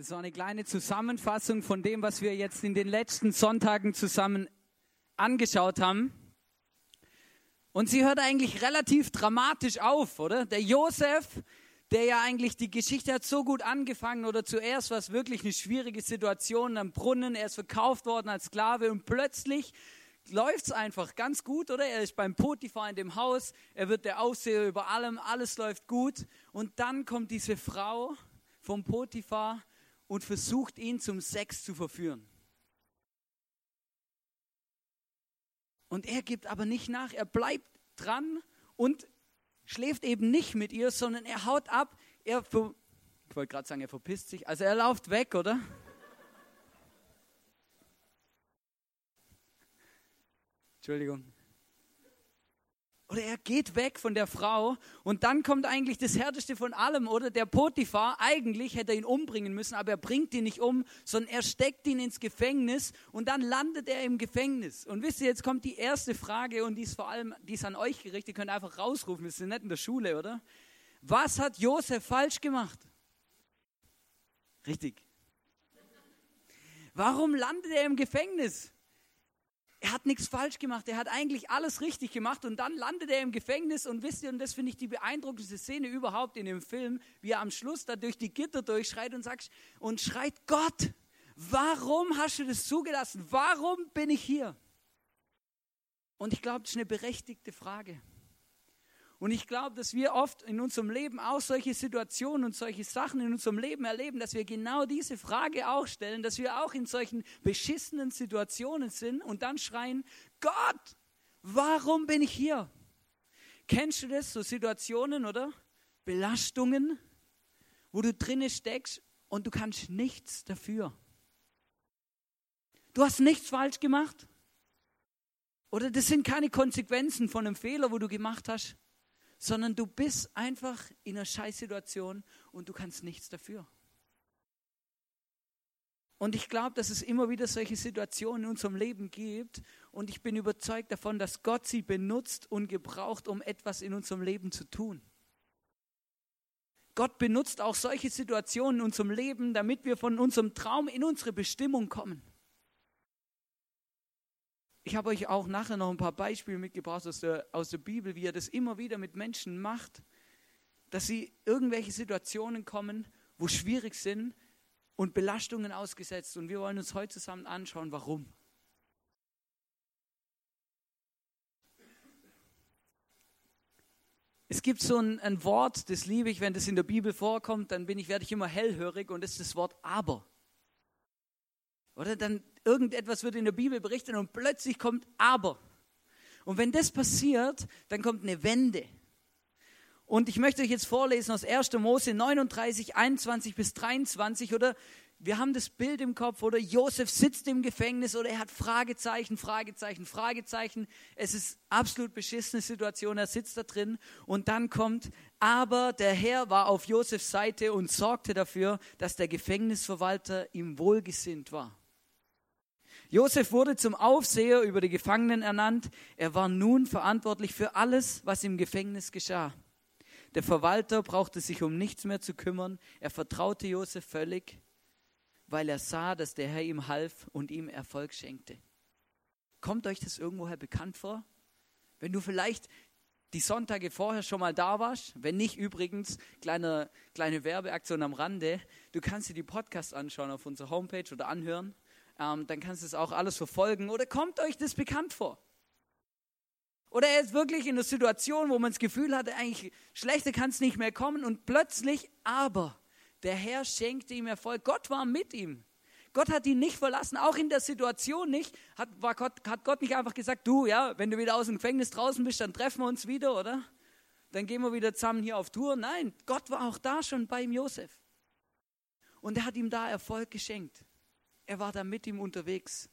Das war eine kleine Zusammenfassung von dem, was wir jetzt in den letzten Sonntagen zusammen angeschaut haben. Und sie hört eigentlich relativ dramatisch auf, oder? Der Josef, der ja eigentlich die Geschichte hat so gut angefangen oder zuerst war es wirklich eine schwierige Situation am Brunnen, er ist verkauft worden als Sklave und plötzlich läuft es einfach ganz gut, oder? Er ist beim Potiphar in dem Haus, er wird der Aufseher über allem, alles läuft gut und dann kommt diese Frau vom Potiphar und versucht ihn zum Sex zu verführen. Und er gibt aber nicht nach, er bleibt dran und schläft eben nicht mit ihr, sondern er haut ab, er, ich wollte gerade sagen, er verpisst sich, also er läuft weg, oder? Entschuldigung. Oder er geht weg von der Frau und dann kommt eigentlich das Härteste von allem, oder? Der Potiphar, eigentlich hätte er ihn umbringen müssen, aber er bringt ihn nicht um, sondern er steckt ihn ins Gefängnis und dann landet er im Gefängnis. Und wisst ihr, jetzt kommt die erste Frage und die ist vor allem, die ist an euch gerichtet, ihr könnt einfach rausrufen, wir sind nicht in der Schule, oder? Was hat Josef falsch gemacht? Richtig. Warum landet er im Gefängnis? Er hat nichts falsch gemacht, er hat eigentlich alles richtig gemacht und dann landet er im Gefängnis und wisst ihr, und das finde ich die beeindruckendste Szene überhaupt in dem Film, wie er am Schluss da durch die Gitter durchschreit und sagt und schreit Gott, warum hast du das zugelassen? Warum bin ich hier? Und ich glaube, das ist eine berechtigte Frage. Und ich glaube, dass wir oft in unserem Leben auch solche Situationen und solche Sachen in unserem Leben erleben, dass wir genau diese Frage auch stellen, dass wir auch in solchen beschissenen Situationen sind und dann schreien, Gott, warum bin ich hier? Kennst du das, so Situationen oder Belastungen, wo du drinne steckst und du kannst nichts dafür? Du hast nichts falsch gemacht. Oder das sind keine Konsequenzen von einem Fehler, wo du gemacht hast sondern du bist einfach in einer Scheißsituation und du kannst nichts dafür. Und ich glaube, dass es immer wieder solche Situationen in unserem Leben gibt. Und ich bin überzeugt davon, dass Gott sie benutzt und gebraucht, um etwas in unserem Leben zu tun. Gott benutzt auch solche Situationen in unserem Leben, damit wir von unserem Traum in unsere Bestimmung kommen. Ich habe euch auch nachher noch ein paar Beispiele mitgebracht aus der, aus der Bibel, wie er das immer wieder mit Menschen macht, dass sie irgendwelche Situationen kommen, wo schwierig sind und Belastungen ausgesetzt. Und wir wollen uns heute zusammen anschauen, warum. Es gibt so ein, ein, Wort, das liebe ich, wenn das in der Bibel vorkommt, dann bin ich, werde ich immer hellhörig und das ist das Wort aber. Oder dann irgendetwas wird in der Bibel berichtet und plötzlich kommt aber. Und wenn das passiert, dann kommt eine Wende. Und ich möchte euch jetzt vorlesen aus 1. Mose 39, 21 bis 23 oder wir haben das Bild im Kopf oder Josef sitzt im Gefängnis oder er hat Fragezeichen, Fragezeichen, Fragezeichen. Es ist absolut beschissene Situation, er sitzt da drin und dann kommt, aber der Herr war auf Josefs Seite und sorgte dafür, dass der Gefängnisverwalter ihm wohlgesinnt war. Josef wurde zum Aufseher über die Gefangenen ernannt. Er war nun verantwortlich für alles, was im Gefängnis geschah. Der Verwalter brauchte sich um nichts mehr zu kümmern. Er vertraute Josef völlig, weil er sah, dass der Herr ihm half und ihm Erfolg schenkte. Kommt euch das irgendwoher bekannt vor? Wenn du vielleicht die Sonntage vorher schon mal da warst, wenn nicht übrigens, kleine, kleine Werbeaktion am Rande, du kannst dir die Podcasts anschauen auf unserer Homepage oder anhören ähm, dann kannst du es auch alles verfolgen. Oder kommt euch das bekannt vor? Oder er ist wirklich in einer Situation, wo man das Gefühl hatte, eigentlich schlechter kann es nicht mehr kommen und plötzlich, aber der Herr schenkte ihm Erfolg. Gott war mit ihm. Gott hat ihn nicht verlassen, auch in der Situation nicht. Hat, Gott, hat Gott nicht einfach gesagt, du, ja, wenn du wieder aus dem Gefängnis draußen bist, dann treffen wir uns wieder, oder? Dann gehen wir wieder zusammen hier auf Tour. Nein, Gott war auch da schon beim Josef. Und er hat ihm da Erfolg geschenkt. Er war da mit ihm unterwegs.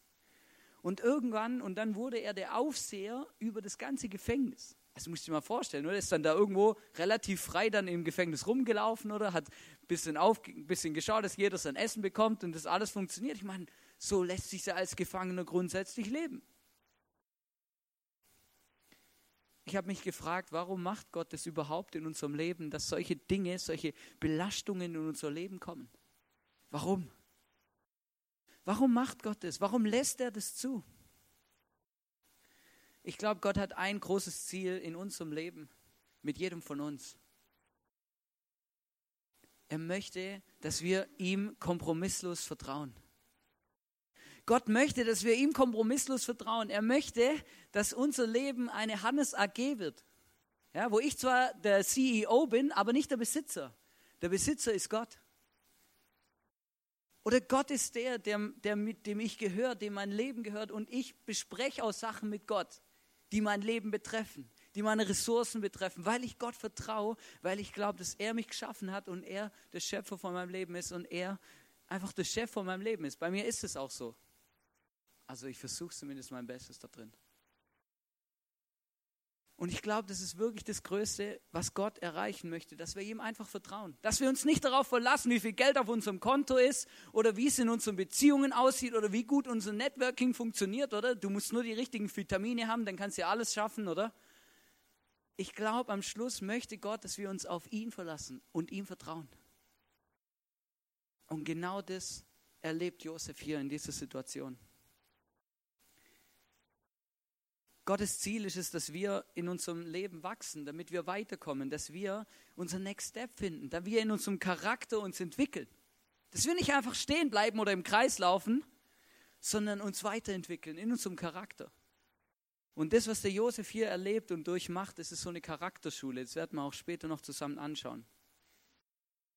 Und irgendwann, und dann wurde er der Aufseher über das ganze Gefängnis. Das musst du dir mal vorstellen, oder? Er ist dann da irgendwo relativ frei dann im Gefängnis rumgelaufen, oder? Hat ein bisschen, auf, ein bisschen geschaut, dass jeder sein Essen bekommt und das alles funktioniert. Ich meine, so lässt sich ja als Gefangener grundsätzlich leben. Ich habe mich gefragt, warum macht Gott das überhaupt in unserem Leben, dass solche Dinge, solche Belastungen in unser Leben kommen? Warum? Warum macht Gott das? Warum lässt er das zu? Ich glaube, Gott hat ein großes Ziel in unserem Leben, mit jedem von uns. Er möchte, dass wir ihm kompromisslos vertrauen. Gott möchte, dass wir ihm kompromisslos vertrauen. Er möchte, dass unser Leben eine Hannes AG wird. Ja, wo ich zwar der CEO bin, aber nicht der Besitzer. Der Besitzer ist Gott. Oder Gott ist der, der, der mit dem ich gehöre, dem mein Leben gehört und ich bespreche auch Sachen mit Gott, die mein Leben betreffen, die meine Ressourcen betreffen, weil ich Gott vertraue, weil ich glaube, dass er mich geschaffen hat und er der Schöpfer von meinem Leben ist und er einfach der Chef von meinem Leben ist. Bei mir ist es auch so. Also ich versuche zumindest mein Bestes da drin. Und ich glaube, das ist wirklich das Größte, was Gott erreichen möchte, dass wir ihm einfach vertrauen. Dass wir uns nicht darauf verlassen, wie viel Geld auf unserem Konto ist oder wie es in unseren Beziehungen aussieht oder wie gut unser Networking funktioniert, oder? Du musst nur die richtigen Vitamine haben, dann kannst du ja alles schaffen, oder? Ich glaube, am Schluss möchte Gott, dass wir uns auf ihn verlassen und ihm vertrauen. Und genau das erlebt Josef hier in dieser Situation. Gottes Ziel ist es, dass wir in unserem Leben wachsen, damit wir weiterkommen, dass wir unser Next Step finden, dass wir in unserem Charakter uns entwickeln. Dass wir nicht einfach stehen bleiben oder im Kreis laufen, sondern uns weiterentwickeln in unserem Charakter. Und das, was der Josef hier erlebt und durchmacht, das ist so eine Charakterschule. Das werden wir auch später noch zusammen anschauen.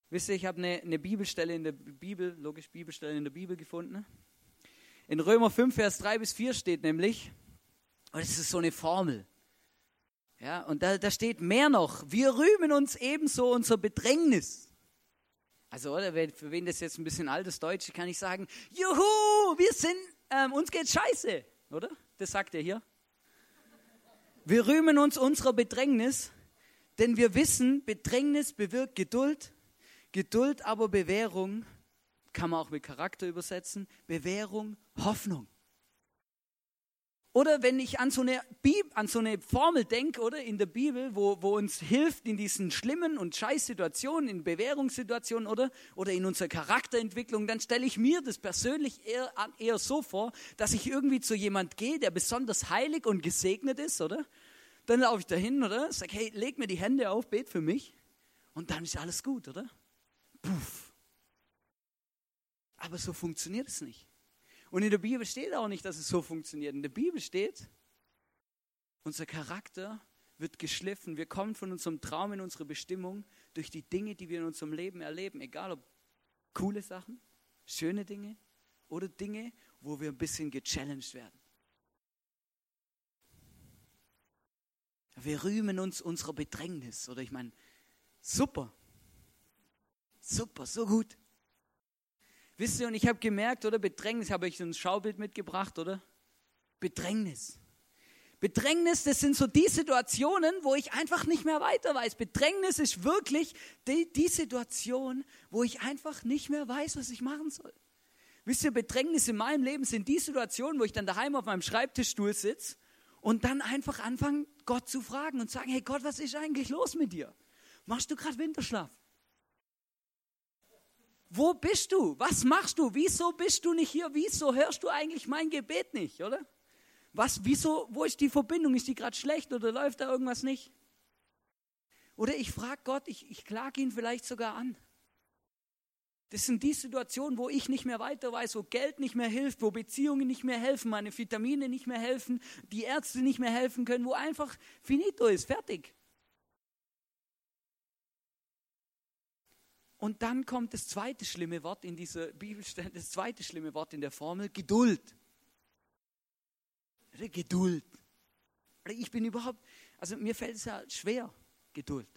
Wisst ihr, ich habe eine, eine Bibelstelle in der Bibel, logisch Bibelstelle in der Bibel gefunden. In Römer 5, Vers 3 bis 4 steht nämlich, und es ist so eine Formel. Ja, und da, da steht mehr noch. Wir rühmen uns ebenso unser Bedrängnis. Also, oder, für wen das jetzt ein bisschen altes Deutsch kann ich sagen, juhu, wir sind, ähm, uns geht's scheiße, oder? Das sagt er hier. Wir rühmen uns unserer Bedrängnis, denn wir wissen, Bedrängnis bewirkt Geduld, Geduld aber Bewährung, kann man auch mit Charakter übersetzen, Bewährung, Hoffnung. Oder wenn ich an so eine, Bib an so eine Formel denke, oder in der Bibel, wo, wo uns hilft in diesen schlimmen und scheiß Situationen, in Bewährungssituationen, oder, oder in unserer Charakterentwicklung, dann stelle ich mir das persönlich eher, eher so vor, dass ich irgendwie zu jemand gehe, der besonders heilig und gesegnet ist, oder? Dann laufe ich dahin, oder? Sag, hey, leg mir die Hände auf, bet für mich. Und dann ist alles gut, oder? Puff. Aber so funktioniert es nicht. Und in der Bibel steht auch nicht, dass es so funktioniert. In der Bibel steht, unser Charakter wird geschliffen. Wir kommen von unserem Traum in unsere Bestimmung durch die Dinge, die wir in unserem Leben erleben. Egal ob coole Sachen, schöne Dinge oder Dinge, wo wir ein bisschen gechallenged werden. Wir rühmen uns unserer Bedrängnis. Oder ich meine, super. Super, so gut. Wisst ihr, und ich habe gemerkt, oder Bedrängnis, habe ich ein Schaubild mitgebracht, oder? Bedrängnis. Bedrängnis, das sind so die Situationen, wo ich einfach nicht mehr weiter weiß. Bedrängnis ist wirklich die, die Situation, wo ich einfach nicht mehr weiß, was ich machen soll. Wisst ihr, Bedrängnis in meinem Leben sind die Situationen, wo ich dann daheim auf meinem Schreibtischstuhl sitze und dann einfach anfange, Gott zu fragen und sagen, hey Gott, was ist eigentlich los mit dir? Machst du gerade Winterschlaf? Wo bist du? Was machst du? Wieso bist du nicht hier? Wieso hörst du eigentlich mein Gebet nicht, oder? Was, wieso, wo ist die Verbindung? Ist die gerade schlecht oder läuft da irgendwas nicht? Oder ich frage Gott, ich, ich klage ihn vielleicht sogar an. Das sind die Situationen, wo ich nicht mehr weiter weiß, wo Geld nicht mehr hilft, wo Beziehungen nicht mehr helfen, meine Vitamine nicht mehr helfen, die Ärzte nicht mehr helfen können, wo einfach finito ist, fertig. Und dann kommt das zweite schlimme Wort in dieser Bibelstelle, das zweite schlimme Wort in der Formel, Geduld. Geduld. Ich bin überhaupt, also mir fällt es ja schwer, Geduld.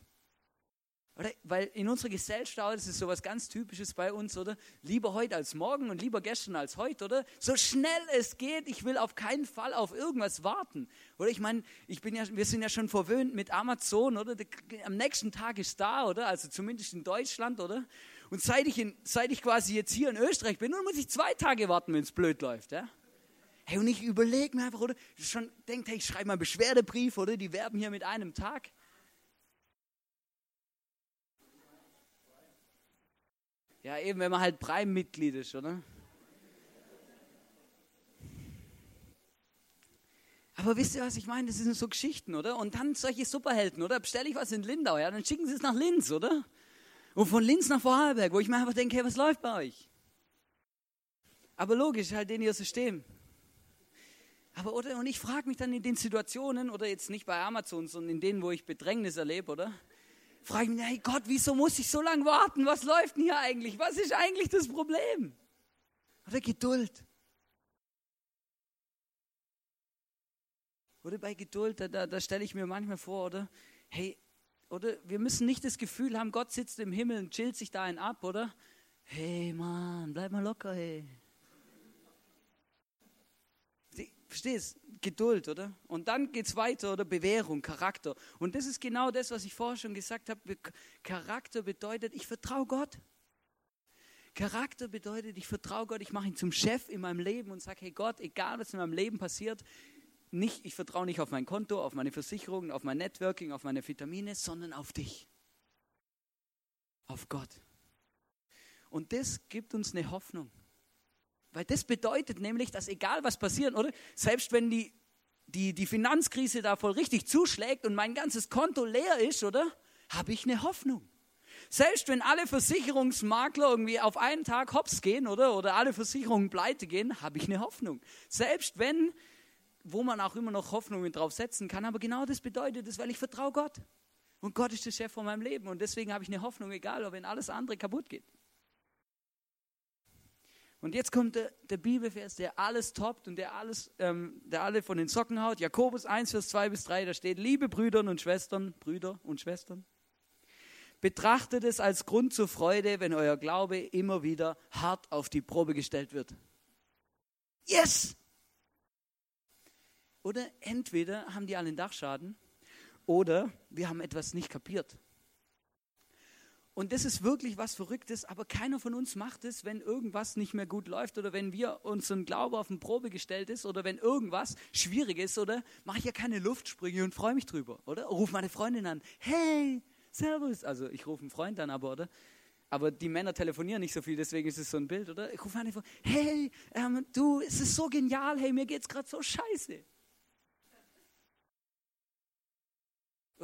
Weil in unserer Gesellschaft ist es so was ganz Typisches bei uns, oder? Lieber heute als morgen und lieber gestern als heute, oder? So schnell es geht, ich will auf keinen Fall auf irgendwas warten. Oder ich meine, ich ja, wir sind ja schon verwöhnt mit Amazon, oder? Am nächsten Tag ist da, oder? Also zumindest in Deutschland, oder? Und seit ich, in, seit ich quasi jetzt hier in Österreich bin, nun muss ich zwei Tage warten, wenn es blöd läuft, ja? Hey, und ich überlege mir einfach, oder? Schon denkt, hey, ich schreibe mal einen Beschwerdebrief, oder? Die werben hier mit einem Tag. Ja, eben, wenn man halt Prime-Mitglied ist, oder? Aber wisst ihr, was ich meine? Das sind so Geschichten, oder? Und dann solche Superhelden, oder? Bestelle ich was in Lindau, ja? Dann schicken sie es nach Linz, oder? Und von Linz nach Vorarlberg, wo ich mir einfach denke, hey, was läuft bei euch? Aber logisch, halt in ihr System. Aber oder, und ich frage mich dann in den Situationen, oder jetzt nicht bei Amazon, sondern in denen, wo ich Bedrängnis erlebe, oder? Frage ich mich, hey Gott, wieso muss ich so lange warten? Was läuft denn hier eigentlich? Was ist eigentlich das Problem? Oder Geduld. Oder bei Geduld, da, da, da stelle ich mir manchmal vor, oder? Hey, oder wir müssen nicht das Gefühl haben, Gott sitzt im Himmel und chillt sich da einen ab, oder? Hey Mann, bleib mal locker, hey. Verstehst? Geduld, oder? Und dann geht es weiter, oder? Bewährung, Charakter. Und das ist genau das, was ich vorher schon gesagt habe. Charakter bedeutet, ich vertraue Gott. Charakter bedeutet, ich vertraue Gott, ich mache ihn zum Chef in meinem Leben und sage, hey Gott, egal was in meinem Leben passiert, nicht, ich vertraue nicht auf mein Konto, auf meine Versicherungen, auf mein Networking, auf meine Vitamine, sondern auf dich. Auf Gott. Und das gibt uns eine Hoffnung. Weil das bedeutet nämlich, dass egal was passiert, oder? Selbst wenn die, die, die Finanzkrise da voll richtig zuschlägt und mein ganzes Konto leer ist, oder? Habe ich eine Hoffnung. Selbst wenn alle Versicherungsmakler irgendwie auf einen Tag hops gehen, oder? Oder alle Versicherungen pleite gehen, habe ich eine Hoffnung. Selbst wenn, wo man auch immer noch Hoffnungen drauf setzen kann, aber genau das bedeutet es, weil ich vertraue Gott. Und Gott ist der Chef von meinem Leben und deswegen habe ich eine Hoffnung, egal, ob wenn alles andere kaputt geht. Und jetzt kommt der, der Bibelvers, der alles toppt und der, alles, ähm, der alle von den Socken haut. Jakobus 1, Vers 2 bis 3, da steht, liebe Brüder und Schwestern, Brüder und Schwestern, betrachtet es als Grund zur Freude, wenn euer Glaube immer wieder hart auf die Probe gestellt wird. Yes! Oder entweder haben die alle einen Dachschaden oder wir haben etwas nicht kapiert. Und das ist wirklich was Verrücktes, aber keiner von uns macht es, wenn irgendwas nicht mehr gut läuft oder wenn wir unseren Glaube auf eine Probe gestellt ist oder wenn irgendwas schwierig ist oder mache ich ja keine Luftsprünge und freue mich drüber, oder? Ruf meine Freundin an, hey, servus. Also ich rufe einen Freund an, aber, oder? Aber die Männer telefonieren nicht so viel, deswegen ist es so ein Bild, oder? Ich rufe meine Freundin, hey, ähm, du, es ist so genial, hey, mir geht's gerade so scheiße.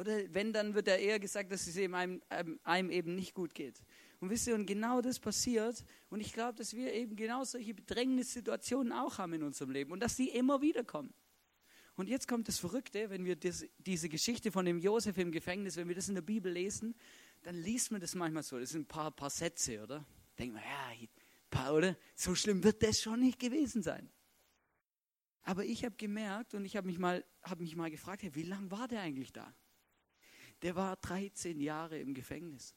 Oder wenn, dann wird ja eher gesagt, dass es eben einem, einem eben nicht gut geht. Und wisst ihr, und genau das passiert. Und ich glaube, dass wir eben genau solche Bedrängnissituationen auch haben in unserem Leben und dass die immer wieder kommen. Und jetzt kommt das Verrückte, wenn wir das, diese Geschichte von dem Josef im Gefängnis, wenn wir das in der Bibel lesen, dann liest man das manchmal so. Das sind ein paar, paar Sätze, oder? Denkt man, ja, paar, oder? So schlimm wird das schon nicht gewesen sein. Aber ich habe gemerkt und ich habe mich, hab mich mal gefragt, hey, wie lange war der eigentlich da? Der war 13 Jahre im Gefängnis.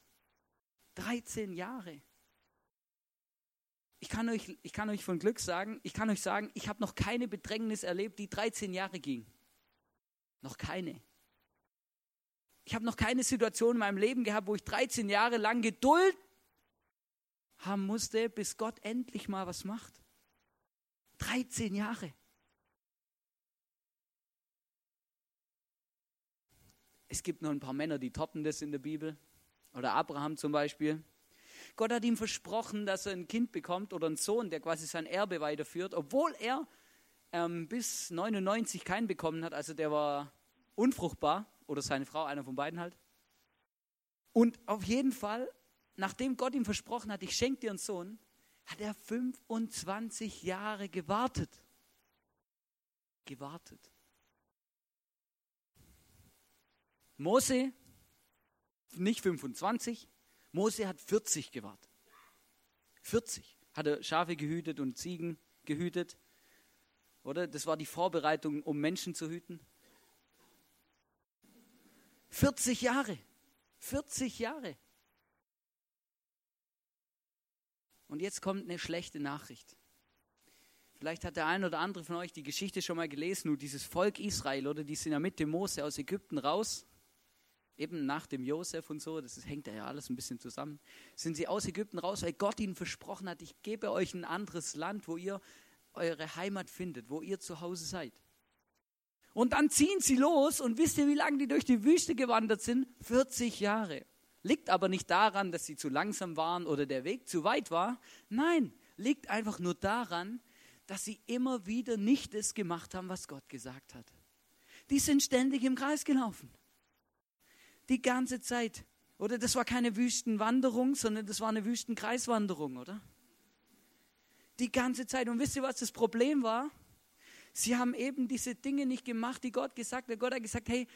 13 Jahre. Ich kann, euch, ich kann euch von Glück sagen, ich kann euch sagen, ich habe noch keine Bedrängnis erlebt, die 13 Jahre ging. Noch keine. Ich habe noch keine Situation in meinem Leben gehabt, wo ich 13 Jahre lang Geduld haben musste, bis Gott endlich mal was macht. 13 Jahre. Es gibt noch ein paar Männer, die toppen das in der Bibel. Oder Abraham zum Beispiel. Gott hat ihm versprochen, dass er ein Kind bekommt oder einen Sohn, der quasi sein Erbe weiterführt, obwohl er ähm, bis 99 keinen bekommen hat. Also der war unfruchtbar oder seine Frau, einer von beiden halt. Und auf jeden Fall, nachdem Gott ihm versprochen hat, ich schenke dir einen Sohn, hat er 25 Jahre gewartet. Gewartet. Mose, nicht 25, Mose hat 40 gewartet. 40 hat er Schafe gehütet und Ziegen gehütet. Oder? Das war die Vorbereitung, um Menschen zu hüten. 40 Jahre. 40 Jahre. Und jetzt kommt eine schlechte Nachricht. Vielleicht hat der ein oder andere von euch die Geschichte schon mal gelesen, nur dieses Volk Israel, oder die sind ja mit dem Mose aus Ägypten raus eben nach dem Josef und so, das hängt ja alles ein bisschen zusammen, sind sie aus Ägypten raus, weil Gott ihnen versprochen hat, ich gebe euch ein anderes Land, wo ihr eure Heimat findet, wo ihr zu Hause seid. Und dann ziehen sie los und wisst ihr, wie lange die durch die Wüste gewandert sind? 40 Jahre. Liegt aber nicht daran, dass sie zu langsam waren oder der Weg zu weit war. Nein, liegt einfach nur daran, dass sie immer wieder nicht das gemacht haben, was Gott gesagt hat. Die sind ständig im Kreis gelaufen. Die ganze Zeit. Oder das war keine Wüstenwanderung, sondern das war eine Wüstenkreiswanderung, oder? Die ganze Zeit. Und wisst ihr, was das Problem war? Sie haben eben diese Dinge nicht gemacht, die Gott gesagt hat. Gott hat gesagt, hey,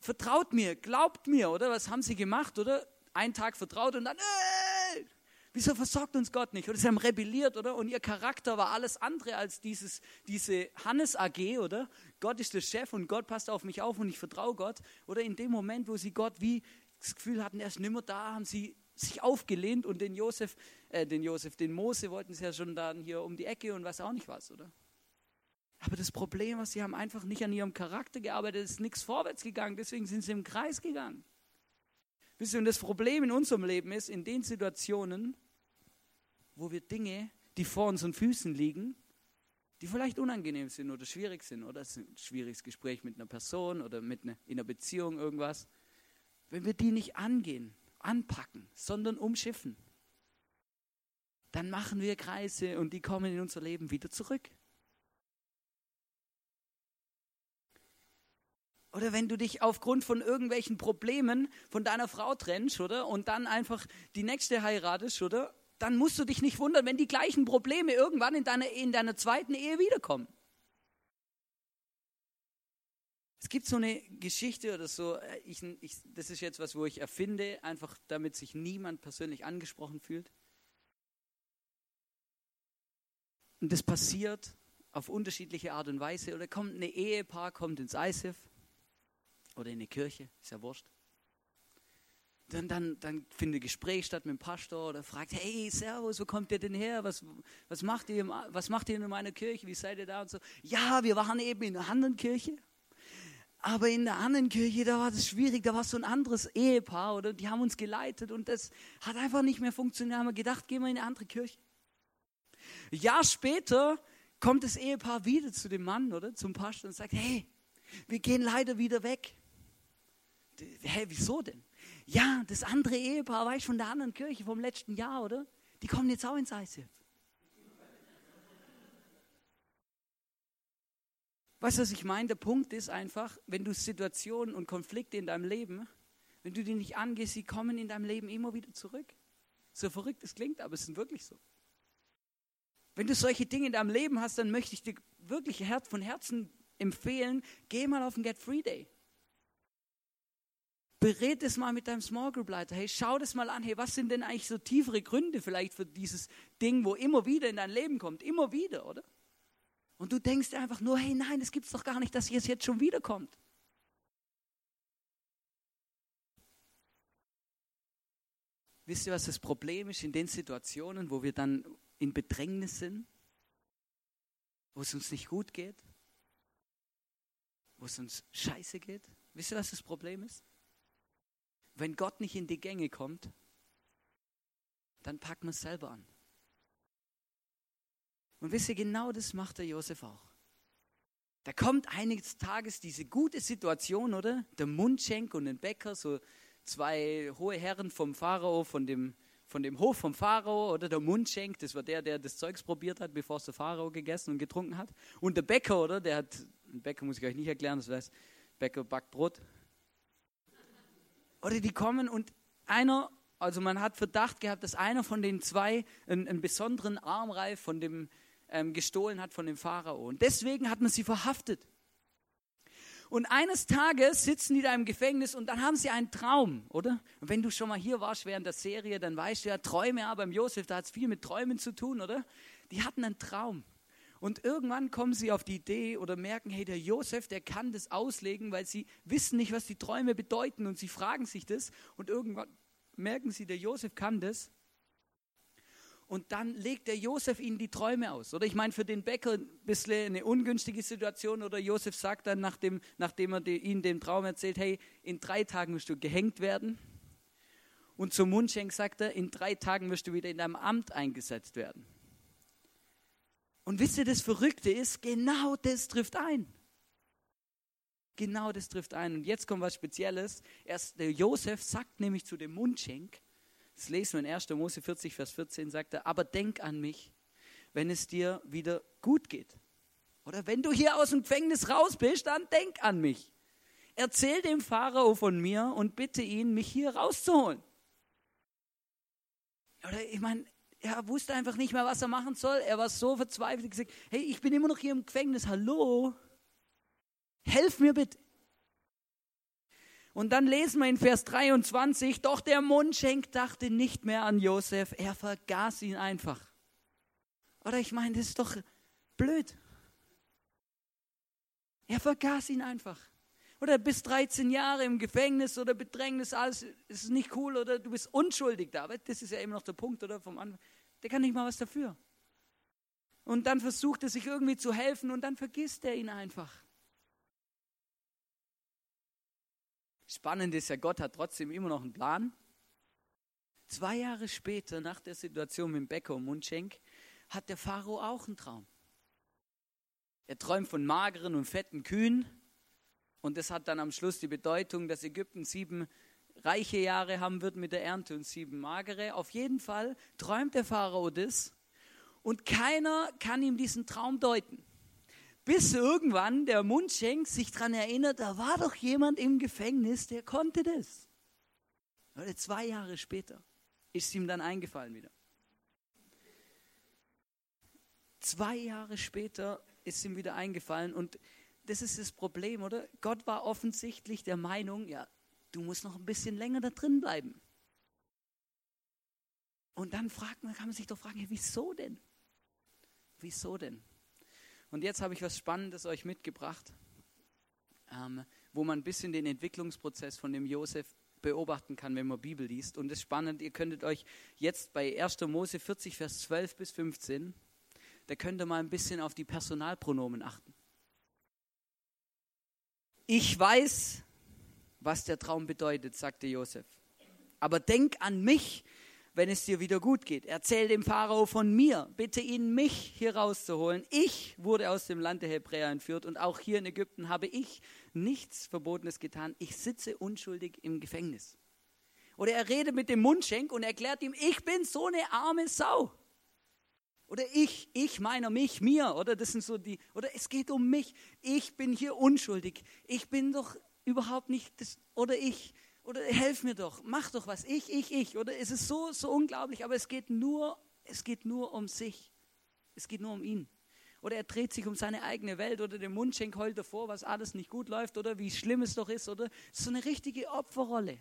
vertraut mir, glaubt mir, oder? Was haben sie gemacht, oder? Einen Tag vertraut und dann, äh, wieso versorgt uns Gott nicht? Oder sie haben rebelliert, oder? Und ihr Charakter war alles andere als dieses, diese Hannes AG, oder? Gott ist der Chef und Gott passt auf mich auf und ich vertraue Gott. Oder in dem Moment, wo sie Gott wie das Gefühl hatten, er ist nimmer da, haben sie sich aufgelehnt und den Josef, äh, den Josef, den Mose wollten sie ja schon dann hier um die Ecke und was auch nicht was, oder? Aber das Problem war, sie haben einfach nicht an ihrem Charakter gearbeitet, es ist nichts vorwärts gegangen, deswegen sind sie im Kreis gegangen. Wisst ihr, und das Problem in unserem Leben ist, in den Situationen, wo wir Dinge, die vor unseren Füßen liegen, die vielleicht unangenehm sind oder schwierig sind, oder es ist ein schwieriges Gespräch mit einer Person oder mit einer, in einer Beziehung irgendwas, wenn wir die nicht angehen, anpacken, sondern umschiffen, dann machen wir Kreise und die kommen in unser Leben wieder zurück. Oder wenn du dich aufgrund von irgendwelchen Problemen von deiner Frau trennst, oder? Und dann einfach die nächste heiratest, oder? Dann musst du dich nicht wundern, wenn die gleichen Probleme irgendwann in deiner, in deiner zweiten Ehe wiederkommen. Es gibt so eine Geschichte oder so, äh, ich, ich, das ist jetzt was, wo ich erfinde, einfach damit sich niemand persönlich angesprochen fühlt. Und das passiert auf unterschiedliche Art und Weise. Oder kommt ein Ehepaar, kommt ins ISIF oder in die Kirche, ist ja wurscht. Dann, dann, dann findet Gespräch statt mit dem Pastor oder fragt, hey, Servus, wo kommt ihr denn her? Was, was, macht ihr, was macht ihr in meiner Kirche? Wie seid ihr da? Und so, ja, wir waren eben in einer anderen Kirche. Aber in der anderen Kirche, da war das schwierig, da war so ein anderes Ehepaar oder die haben uns geleitet und das hat einfach nicht mehr funktioniert. Da haben wir gedacht, gehen wir in eine andere Kirche. Ein Jahr später kommt das Ehepaar wieder zu dem Mann oder zum Pastor und sagt, hey, wir gehen leider wieder weg. Hä, wieso denn? Ja, das andere Ehepaar, weiß von der anderen Kirche vom letzten Jahr, oder? Die kommen jetzt auch ins ICF. Weißt du, was ich meine? Der Punkt ist einfach, wenn du Situationen und Konflikte in deinem Leben, wenn du die nicht angehst, sie kommen in deinem Leben immer wieder zurück. So verrückt es klingt, aber es ist wirklich so. Wenn du solche Dinge in deinem Leben hast, dann möchte ich dir wirklich von Herzen empfehlen, geh mal auf den Get Free Day. Bered es mal mit deinem Small Group Leiter. Hey, schau das mal an. Hey, was sind denn eigentlich so tiefere Gründe vielleicht für dieses Ding, wo immer wieder in dein Leben kommt? Immer wieder, oder? Und du denkst dir einfach nur, hey, nein, das gibt es doch gar nicht, dass es jetzt schon wiederkommt. Wisst ihr, was das Problem ist in den Situationen, wo wir dann in Bedrängnis sind? Wo es uns nicht gut geht? Wo es uns scheiße geht? Wisst ihr, was das Problem ist? Wenn Gott nicht in die Gänge kommt, dann packt man es selber an. Und wisst ihr, genau das macht der Josef auch. Da kommt eines Tages diese gute Situation, oder? Der Mundschenk und ein Bäcker, so zwei hohe Herren vom Pharao, von dem, von dem Hof vom Pharao, oder der Mundschenk, das war der, der das Zeugs probiert hat, bevor es der Pharao gegessen und getrunken hat. Und der Bäcker, oder? Der hat, Bäcker muss ich euch nicht erklären, das heißt, Bäcker backt Brot, oder die kommen und einer, also man hat Verdacht gehabt, dass einer von den zwei einen, einen besonderen Armreif von dem ähm, gestohlen hat von dem Pharao. Und deswegen hat man sie verhaftet. Und eines Tages sitzen die da im Gefängnis und dann haben sie einen Traum, oder? Und wenn du schon mal hier warst während der Serie, dann weißt du ja, Träume, ja, beim Josef, da hat es viel mit Träumen zu tun, oder? Die hatten einen Traum. Und irgendwann kommen sie auf die Idee oder merken, hey, der Josef, der kann das auslegen, weil sie wissen nicht, was die Träume bedeuten und sie fragen sich das. Und irgendwann merken sie, der Josef kann das. Und dann legt der Josef ihnen die Träume aus. Oder ich meine, für den Bäcker ein bisschen eine ungünstige Situation. Oder Josef sagt dann, nachdem, nachdem er ihnen den Traum erzählt, hey, in drei Tagen wirst du gehängt werden. Und zum Mundschenk sagt er, in drei Tagen wirst du wieder in deinem Amt eingesetzt werden. Und wisst ihr, das Verrückte ist, genau das trifft ein. Genau das trifft ein. Und jetzt kommt was Spezielles. Erst der Josef sagt nämlich zu dem Mundschenk, das lesen wir in 1. Mose 40, Vers 14, sagt er, aber denk an mich, wenn es dir wieder gut geht. Oder wenn du hier aus dem Gefängnis raus bist, dann denk an mich. Erzähl dem Pharao von mir und bitte ihn, mich hier rauszuholen. Oder ich meine, er wusste einfach nicht mehr, was er machen soll. Er war so verzweifelt, gesagt, hey, ich bin immer noch hier im Gefängnis, hallo, helf mir bitte. Und dann lesen wir in Vers 23, doch der Mundschenk dachte nicht mehr an Josef, er vergaß ihn einfach. Oder ich meine, das ist doch blöd. Er vergaß ihn einfach. Oder bis 13 Jahre im Gefängnis oder Bedrängnis, alles ist nicht cool oder du bist unschuldig da. Aber das ist ja immer noch der Punkt, oder? Vom Anfang. Der kann nicht mal was dafür. Und dann versucht er sich irgendwie zu helfen und dann vergisst er ihn einfach. Spannend ist ja, Gott hat trotzdem immer noch einen Plan. Zwei Jahre später, nach der Situation mit dem Bäcker und Mundschenk, hat der Pharao auch einen Traum. Er träumt von mageren und fetten Kühen und das hat dann am Schluss die Bedeutung, dass Ägypten sieben reiche Jahre haben wird mit der Ernte und sieben magere. Auf jeden Fall träumt der Pharao das und keiner kann ihm diesen Traum deuten. Bis irgendwann der Mundschenk sich daran erinnert, da war doch jemand im Gefängnis, der konnte das. Oder zwei Jahre später ist ihm dann eingefallen wieder. Zwei Jahre später ist ihm wieder eingefallen und das ist das Problem, oder? Gott war offensichtlich der Meinung, ja, du musst noch ein bisschen länger da drin bleiben. Und dann fragt man, kann man sich doch fragen, ja, wieso denn? Wieso denn? Und jetzt habe ich was Spannendes euch mitgebracht, ähm, wo man ein bisschen den Entwicklungsprozess von dem Josef beobachten kann, wenn man Bibel liest. Und das ist spannend, ihr könntet euch jetzt bei 1. Mose 40, Vers 12 bis 15, da könnt ihr mal ein bisschen auf die Personalpronomen achten. Ich weiß, was der Traum bedeutet, sagte Josef. Aber denk an mich, wenn es dir wieder gut geht. Erzähl dem Pharao von mir. Bitte ihn, mich hier rauszuholen. Ich wurde aus dem Land der Hebräer entführt und auch hier in Ägypten habe ich nichts Verbotenes getan. Ich sitze unschuldig im Gefängnis. Oder er redet mit dem Mundschenk und erklärt ihm, ich bin so eine arme Sau. Oder ich, ich meiner mich, mir. Oder das sind so die, oder es geht um mich. Ich bin hier unschuldig. Ich bin doch überhaupt nicht das, oder ich oder helf mir doch, mach doch was, ich, ich, ich. Oder es ist so, so unglaublich, aber es geht nur, es geht nur um sich. Es geht nur um ihn. Oder er dreht sich um seine eigene Welt oder den Mundschenk heult davor, was alles nicht gut läuft oder wie schlimm es doch ist. Oder so eine richtige Opferrolle.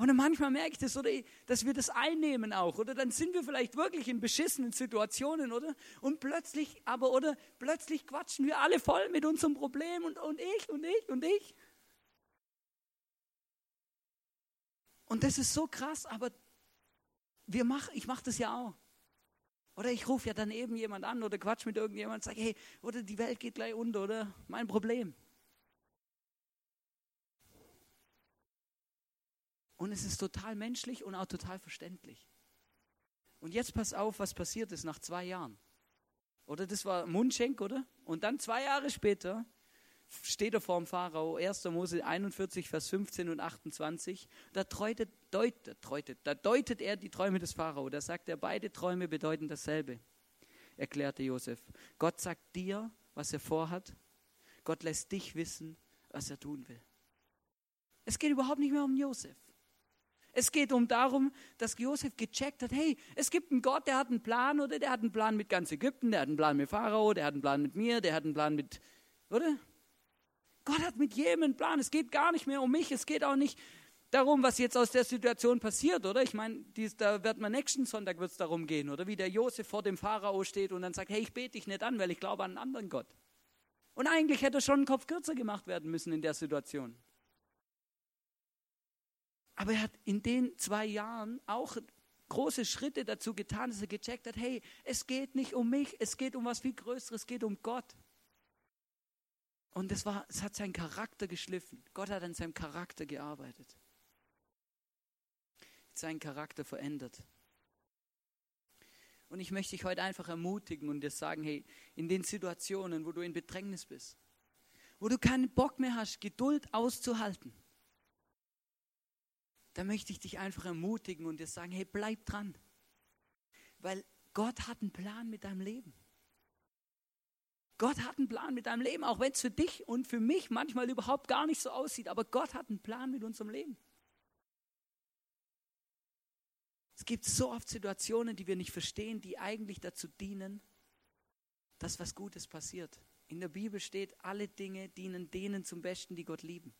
Und manchmal merke ich das, oder, dass wir das einnehmen auch, oder dann sind wir vielleicht wirklich in beschissenen Situationen, oder? Und plötzlich, aber, oder plötzlich quatschen wir alle voll mit unserem Problem und, und ich und ich und ich. Und das ist so krass, aber wir mach, ich mache das ja auch. Oder ich rufe ja dann eben jemand an oder quatsch mit irgendjemandem und sage, hey, oder die Welt geht gleich unter, oder mein Problem. Und es ist total menschlich und auch total verständlich. Und jetzt pass auf, was passiert ist nach zwei Jahren. Oder das war Mundschenk, oder? Und dann zwei Jahre später steht er vor dem Pharao, 1. Mose 41, Vers 15 und 28. Da deutet, deutet, deutet, da deutet er die Träume des Pharao. Da sagt er, beide Träume bedeuten dasselbe, erklärte Josef. Gott sagt dir, was er vorhat. Gott lässt dich wissen, was er tun will. Es geht überhaupt nicht mehr um Josef. Es geht um darum, dass Josef gecheckt hat, hey, es gibt einen Gott, der hat einen Plan, oder der hat einen Plan mit ganz Ägypten, der hat einen Plan mit Pharao, der hat einen Plan mit mir, der hat einen Plan mit, oder? Gott hat mit jedem einen Plan. Es geht gar nicht mehr um mich. Es geht auch nicht darum, was jetzt aus der Situation passiert, oder? Ich meine, da wird man nächsten Sonntag wird darum gehen, oder? Wie der Josef vor dem Pharao steht und dann sagt, hey, ich bete dich nicht an, weil ich glaube an einen anderen Gott. Und eigentlich hätte er schon einen Kopf kürzer gemacht werden müssen in der Situation. Aber er hat in den zwei Jahren auch große Schritte dazu getan, dass er gecheckt hat, hey, es geht nicht um mich, es geht um was viel Größeres, es geht um Gott. Und es, war, es hat seinen Charakter geschliffen. Gott hat an seinem Charakter gearbeitet. Seinen Charakter verändert. Und ich möchte dich heute einfach ermutigen und dir sagen, hey, in den Situationen, wo du in Bedrängnis bist, wo du keinen Bock mehr hast, Geduld auszuhalten, da möchte ich dich einfach ermutigen und dir sagen, hey, bleib dran. Weil Gott hat einen Plan mit deinem Leben. Gott hat einen Plan mit deinem Leben, auch wenn es für dich und für mich manchmal überhaupt gar nicht so aussieht. Aber Gott hat einen Plan mit unserem Leben. Es gibt so oft Situationen, die wir nicht verstehen, die eigentlich dazu dienen, dass was Gutes passiert. In der Bibel steht, alle Dinge dienen denen zum Besten, die Gott lieben.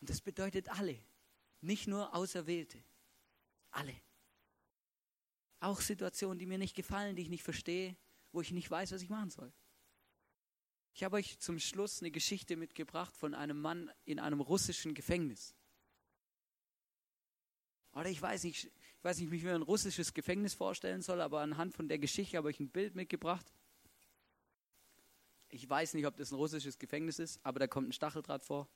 Und das bedeutet alle, nicht nur Auserwählte, alle. Auch Situationen, die mir nicht gefallen, die ich nicht verstehe, wo ich nicht weiß, was ich machen soll. Ich habe euch zum Schluss eine Geschichte mitgebracht von einem Mann in einem russischen Gefängnis. Oder ich weiß nicht, ich weiß nicht, wie ich mir ein russisches Gefängnis vorstellen soll, aber anhand von der Geschichte habe ich ein Bild mitgebracht. Ich weiß nicht, ob das ein russisches Gefängnis ist, aber da kommt ein Stacheldraht vor.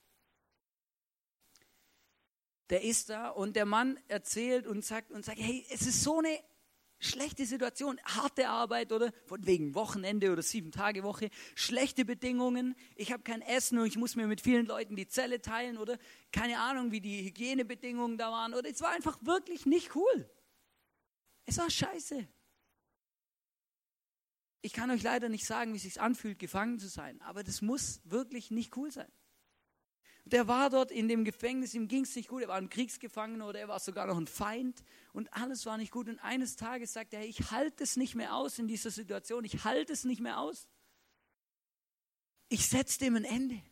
Der ist da und der Mann erzählt und sagt und sagt, hey, es ist so eine schlechte Situation, harte Arbeit oder von wegen Wochenende oder sieben Tage Woche, schlechte Bedingungen, ich habe kein Essen und ich muss mir mit vielen Leuten die Zelle teilen oder keine Ahnung, wie die Hygienebedingungen da waren oder es war einfach wirklich nicht cool. Es war scheiße. Ich kann euch leider nicht sagen, wie es sich anfühlt, gefangen zu sein, aber das muss wirklich nicht cool sein. Der war dort in dem Gefängnis, ihm ging es nicht gut, er war ein Kriegsgefangener oder er war sogar noch ein Feind und alles war nicht gut. Und eines Tages sagt er, ich halte es nicht mehr aus in dieser Situation, ich halte es nicht mehr aus. Ich setze dem ein Ende.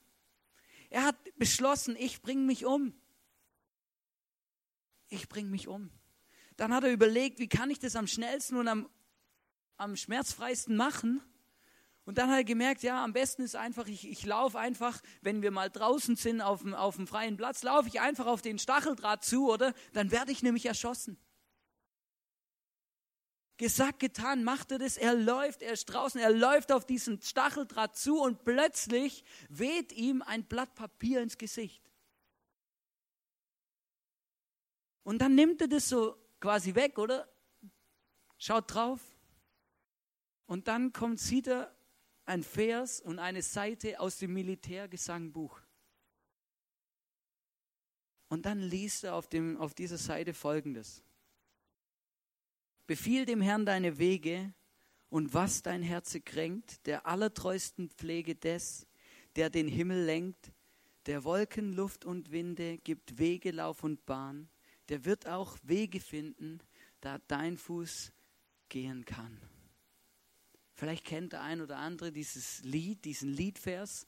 Er hat beschlossen, ich bringe mich um. Ich bringe mich um. Dann hat er überlegt, wie kann ich das am schnellsten und am, am schmerzfreisten machen? Und dann hat er gemerkt, ja, am besten ist einfach, ich, ich laufe einfach, wenn wir mal draußen sind auf dem, auf dem freien Platz, laufe ich einfach auf den Stacheldraht zu, oder? Dann werde ich nämlich erschossen. Gesagt, getan, macht er das, er läuft, er ist draußen, er läuft auf diesen Stacheldraht zu und plötzlich weht ihm ein Blatt Papier ins Gesicht. Und dann nimmt er das so quasi weg, oder? Schaut drauf. Und dann kommt, sieht er ein Vers und eine Seite aus dem Militärgesangbuch. Und dann liest er auf, dem, auf dieser Seite folgendes. Befiehl dem Herrn deine Wege und was dein Herze kränkt, der allertreusten Pflege des, der den Himmel lenkt, der Wolken, Luft und Winde gibt Wege, Lauf und Bahn, der wird auch Wege finden, da dein Fuß gehen kann. Vielleicht kennt der ein oder andere dieses Lied, diesen Liedvers.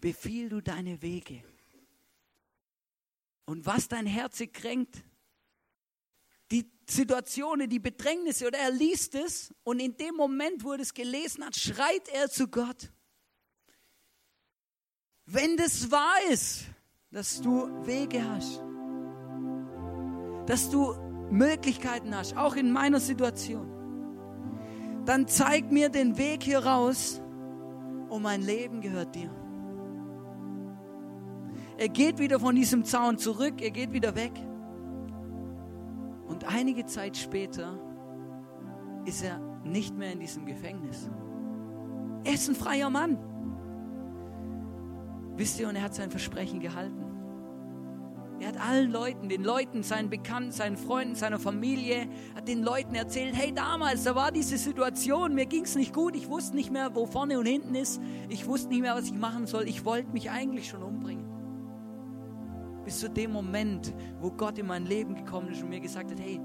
Befiehl du deine Wege. Und was dein Herz kränkt, die Situationen, die Bedrängnisse, oder er liest es und in dem Moment, wo er es gelesen hat, schreit er zu Gott. Wenn das wahr ist, dass du Wege hast, dass du Möglichkeiten hast, auch in meiner Situation, dann zeig mir den Weg hier raus und mein Leben gehört dir. Er geht wieder von diesem Zaun zurück, er geht wieder weg. Und einige Zeit später ist er nicht mehr in diesem Gefängnis. Er ist ein freier Mann. Wisst ihr, und er hat sein Versprechen gehalten. Er hat allen Leuten, den Leuten, seinen Bekannten, seinen Freunden, seiner Familie, hat den Leuten erzählt, hey damals, da war diese Situation, mir ging es nicht gut, ich wusste nicht mehr, wo vorne und hinten ist, ich wusste nicht mehr, was ich machen soll, ich wollte mich eigentlich schon umbringen. Bis zu dem Moment, wo Gott in mein Leben gekommen ist und mir gesagt hat, hey,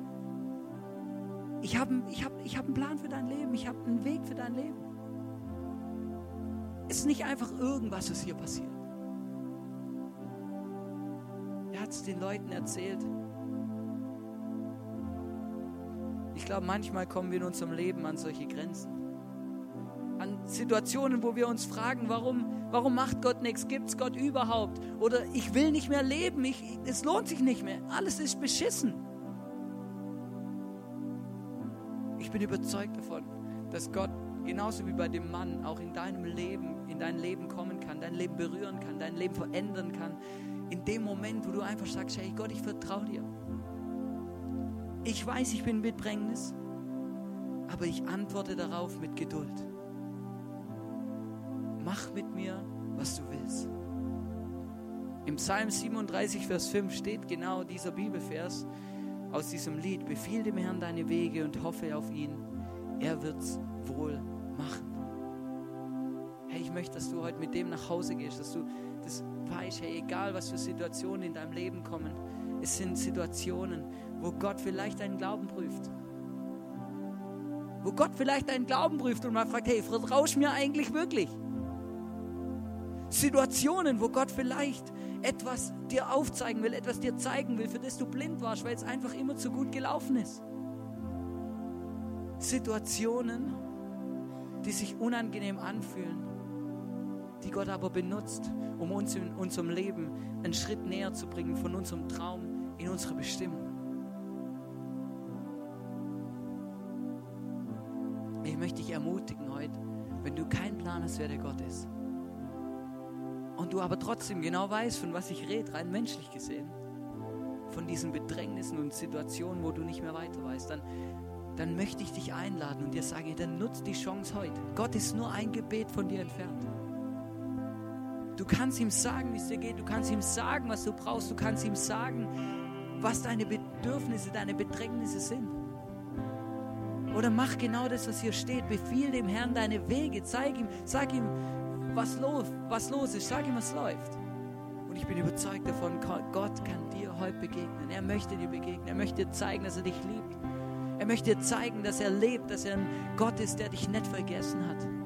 ich habe ich hab, ich hab einen Plan für dein Leben, ich habe einen Weg für dein Leben. Es ist nicht einfach irgendwas, was hier passiert. Hat es den Leuten erzählt. Ich glaube, manchmal kommen wir in unserem Leben an solche Grenzen. An Situationen, wo wir uns fragen, warum, warum macht Gott nichts? Gibt es Gott überhaupt? Oder ich will nicht mehr leben, ich, es lohnt sich nicht mehr. Alles ist beschissen. Ich bin überzeugt davon, dass Gott genauso wie bei dem Mann auch in deinem Leben, in dein Leben kommen kann, dein Leben berühren kann, dein Leben verändern kann, in dem Moment, wo du einfach sagst, hey Gott, ich vertraue dir. Ich weiß, ich bin mit Bedrängnis, aber ich antworte darauf mit Geduld. mach mit mir, was du willst. Im Psalm 37, Vers 5 steht genau dieser Bibelvers aus diesem Lied. Befiehl dem Herrn deine Wege und hoffe auf ihn. Er wird's wohl machen. Hey, ich möchte, dass du heute mit dem nach Hause gehst, dass du das weißt, hey, egal was für Situationen in deinem Leben kommen, es sind Situationen, wo Gott vielleicht deinen Glauben prüft. Wo Gott vielleicht deinen Glauben prüft und mal fragt, hey, vertraust mir eigentlich wirklich? Situationen, wo Gott vielleicht etwas dir aufzeigen will, etwas dir zeigen will, für das du blind warst, weil es einfach immer zu gut gelaufen ist. Situationen, die sich unangenehm anfühlen, die Gott aber benutzt, um uns in unserem Leben einen Schritt näher zu bringen von unserem Traum in unsere Bestimmung. Ich möchte dich ermutigen heute, wenn du keinen Plan hast, wer der Gott ist, und du aber trotzdem genau weißt, von was ich rede, rein menschlich gesehen, von diesen Bedrängnissen und Situationen, wo du nicht mehr weiter weißt, dann, dann möchte ich dich einladen und dir sage, dann nutzt die Chance heute. Gott ist nur ein Gebet von dir entfernt. Du kannst ihm sagen, wie es dir geht. Du kannst ihm sagen, was du brauchst. Du kannst ihm sagen, was deine Bedürfnisse, deine Bedrängnisse sind. Oder mach genau das, was hier steht. Befiehl dem Herrn deine Wege. Zeig ihm, sag ihm, was los, was los ist. Sag ihm, was läuft. Und ich bin überzeugt davon, Gott kann dir heute begegnen. Er möchte dir begegnen. Er möchte dir zeigen, dass er dich liebt. Er möchte dir zeigen, dass er lebt, dass er ein Gott ist, der dich nicht vergessen hat.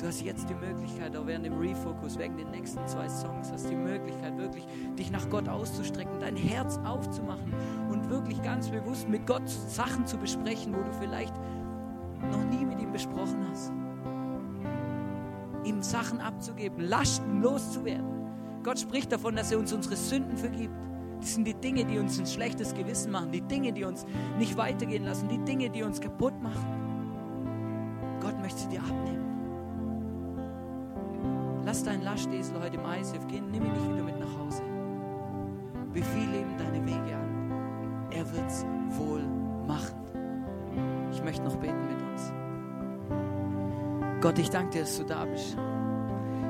Du hast jetzt die Möglichkeit, auch während dem Refocus, wegen den nächsten zwei Songs, hast die Möglichkeit, wirklich dich nach Gott auszustrecken, dein Herz aufzumachen und wirklich ganz bewusst mit Gott Sachen zu besprechen, wo du vielleicht noch nie mit ihm besprochen hast. Ihm Sachen abzugeben, Lasten loszuwerden. Gott spricht davon, dass er uns unsere Sünden vergibt. Das sind die Dinge, die uns ein schlechtes Gewissen machen, die Dinge, die uns nicht weitergehen lassen, die Dinge, die uns kaputt machen. Gott möchte sie dir abnehmen. Lass deinen Lastesel heute im ISF gehen, nimm ihn nicht wieder mit nach Hause. Befehle ihm deine Wege an. Er wird's wohl machen. Ich möchte noch beten mit uns. Gott, ich danke dir, dass du da bist.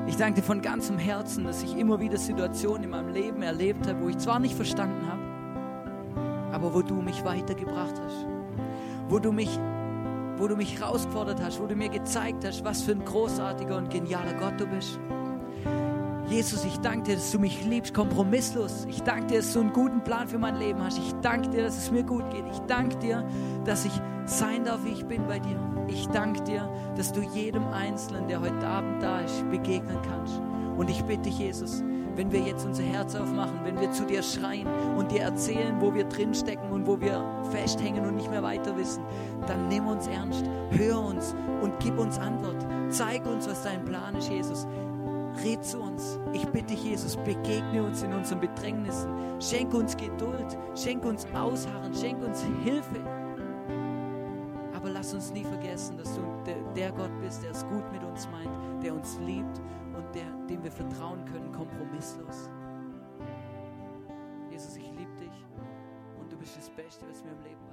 Ich danke dir von ganzem Herzen, dass ich immer wieder Situationen in meinem Leben erlebt habe, wo ich zwar nicht verstanden habe, aber wo du mich weitergebracht hast. Wo du mich wo du mich herausgefordert hast, wo du mir gezeigt hast, was für ein großartiger und genialer Gott du bist. Jesus, ich danke dir, dass du mich liebst, kompromisslos. Ich danke dir, dass du einen guten Plan für mein Leben hast. Ich danke dir, dass es mir gut geht. Ich danke dir, dass ich sein darf, wie ich bin bei dir. Ich danke dir, dass du jedem Einzelnen, der heute Abend da ist, begegnen kannst. Und ich bitte dich, Jesus, wenn wir jetzt unser Herz aufmachen, wenn wir zu dir schreien und dir erzählen, wo wir drinstecken und wo wir festhängen und nicht mehr weiter wissen, dann nimm uns ernst, hör uns und gib uns Antwort. Zeig uns, was dein Plan ist, Jesus. Red zu uns. Ich bitte dich, Jesus, begegne uns in unseren Bedrängnissen. Schenk uns Geduld, schenk uns Ausharren, schenk uns Hilfe. Aber lass uns nie vergessen, dass du der Gott bist, der es gut mit uns meint, der uns liebt und der, dem wir vertrauen können, kompromisslos. Jesus, ich liebe dich und du bist das Beste, was mir im Leben.